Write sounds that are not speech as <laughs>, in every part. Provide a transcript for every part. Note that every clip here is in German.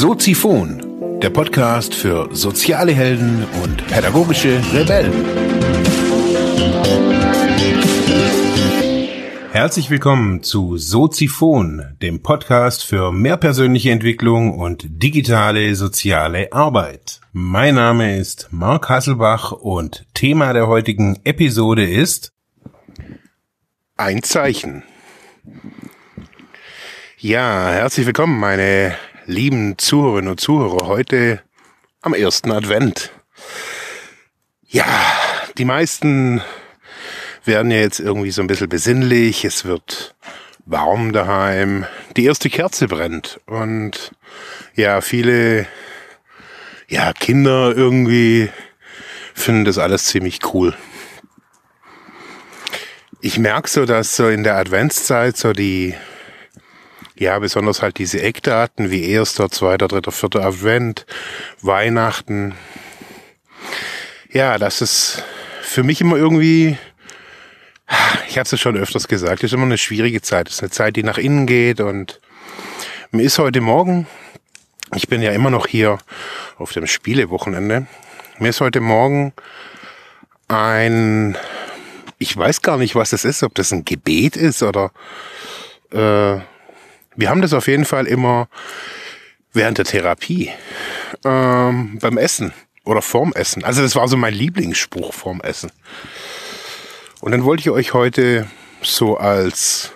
Soziphon, der Podcast für soziale Helden und pädagogische Rebellen. Herzlich willkommen zu Soziphon, dem Podcast für mehr persönliche Entwicklung und digitale soziale Arbeit. Mein Name ist Marc Hasselbach und Thema der heutigen Episode ist ein Zeichen. Ja, herzlich willkommen, meine lieben Zuhörerinnen und Zuhörer, heute am ersten Advent. Ja, die meisten werden ja jetzt irgendwie so ein bisschen besinnlich, es wird warm daheim, die erste Kerze brennt und ja, viele ja, Kinder irgendwie finden das alles ziemlich cool. Ich merke so, dass so in der Adventszeit so die ja, besonders halt diese Eckdaten wie erster, zweiter, dritter, vierter Advent, Weihnachten. Ja, das ist für mich immer irgendwie, ich habe es ja schon öfters gesagt, ist immer eine schwierige Zeit. Es ist eine Zeit, die nach innen geht und mir ist heute Morgen, ich bin ja immer noch hier auf dem Spielewochenende, mir ist heute Morgen ein, ich weiß gar nicht, was es ist, ob das ein Gebet ist oder äh, wir haben das auf jeden Fall immer während der Therapie, ähm, beim Essen oder vorm Essen. Also das war so mein Lieblingsspruch vorm Essen. Und dann wollte ich euch heute so als,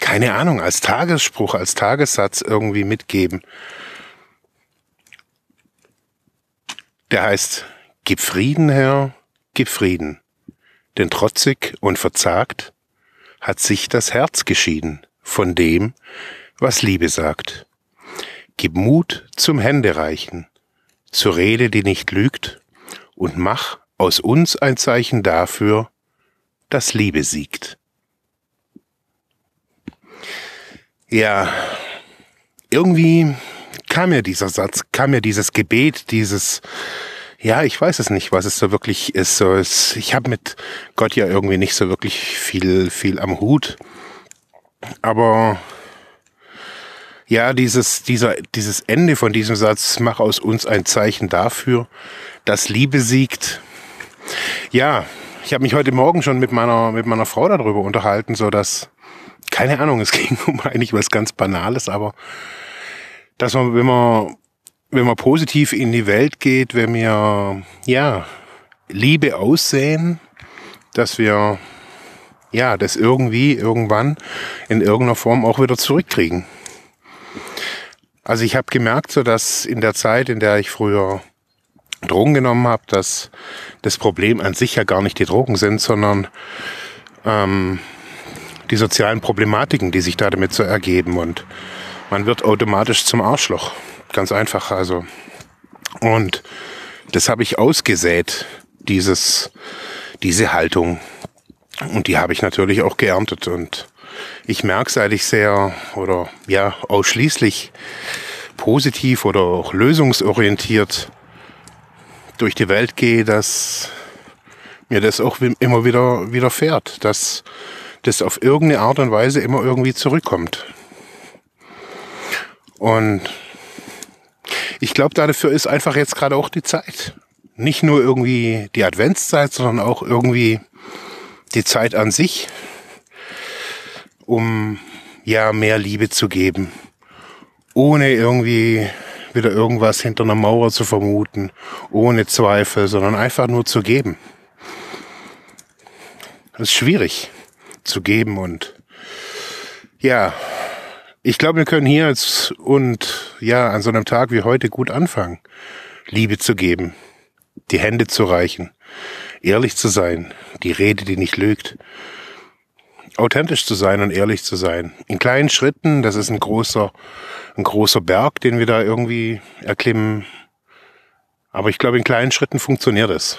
keine Ahnung, als Tagesspruch, als Tagessatz irgendwie mitgeben. Der heißt, gib Frieden, Herr, gib Frieden. Denn trotzig und verzagt hat sich das Herz geschieden von dem, was Liebe sagt. Gib Mut zum Händereichen, zur Rede, die nicht lügt, und mach aus uns ein Zeichen dafür, dass Liebe siegt. Ja, irgendwie kam mir dieser Satz, kam mir dieses Gebet, dieses, ja, ich weiß es nicht, was es so wirklich ist. So, es, ich habe mit Gott ja irgendwie nicht so wirklich viel, viel am Hut. Aber ja, dieses, dieser, dieses Ende von diesem Satz, mach aus uns ein Zeichen dafür, dass Liebe siegt. Ja, ich habe mich heute Morgen schon mit meiner, mit meiner Frau darüber unterhalten, so dass, keine Ahnung, es <laughs> ging um eigentlich was ganz Banales, aber dass man, wenn man, wenn man positiv in die Welt geht, wenn wir, ja, Liebe aussehen, dass wir ja, das irgendwie irgendwann in irgendeiner Form auch wieder zurückkriegen. Also ich habe gemerkt, so dass in der Zeit, in der ich früher Drogen genommen habe, dass das Problem an sich ja gar nicht die Drogen sind, sondern ähm, die sozialen Problematiken, die sich da damit so ergeben. Und man wird automatisch zum Arschloch. Ganz einfach. Also. Und das habe ich ausgesät, dieses, diese Haltung. Und die habe ich natürlich auch geerntet. Und ich merke, seit ich sehr oder ja ausschließlich positiv oder auch lösungsorientiert durch die Welt gehe, dass mir das auch immer wieder widerfährt, dass das auf irgendeine Art und Weise immer irgendwie zurückkommt. Und ich glaube, dafür ist einfach jetzt gerade auch die Zeit. Nicht nur irgendwie die Adventszeit, sondern auch irgendwie die Zeit an sich, um ja mehr Liebe zu geben, ohne irgendwie wieder irgendwas hinter einer Mauer zu vermuten, ohne Zweifel, sondern einfach nur zu geben. Das ist schwierig zu geben und ja, ich glaube, wir können hier jetzt und ja, an so einem Tag wie heute gut anfangen, Liebe zu geben, die Hände zu reichen, ehrlich zu sein, die Rede, die nicht lügt, authentisch zu sein und ehrlich zu sein. In kleinen Schritten, das ist ein großer, ein großer Berg, den wir da irgendwie erklimmen. Aber ich glaube, in kleinen Schritten funktioniert es.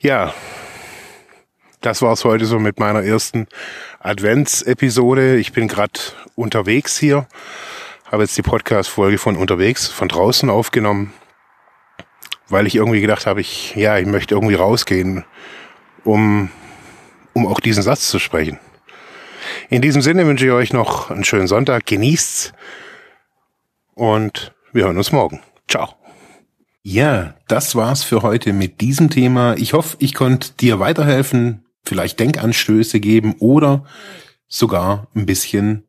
Ja, das war's heute so mit meiner ersten Adventsepisode. Ich bin gerade unterwegs hier, habe jetzt die Podcast-Folge von unterwegs, von draußen aufgenommen weil ich irgendwie gedacht habe, ich, ja, ich möchte irgendwie rausgehen, um, um auch diesen Satz zu sprechen. In diesem Sinne wünsche ich euch noch einen schönen Sonntag, genießt's und wir hören uns morgen. Ciao. Ja, das war's für heute mit diesem Thema. Ich hoffe, ich konnte dir weiterhelfen, vielleicht Denkanstöße geben oder sogar ein bisschen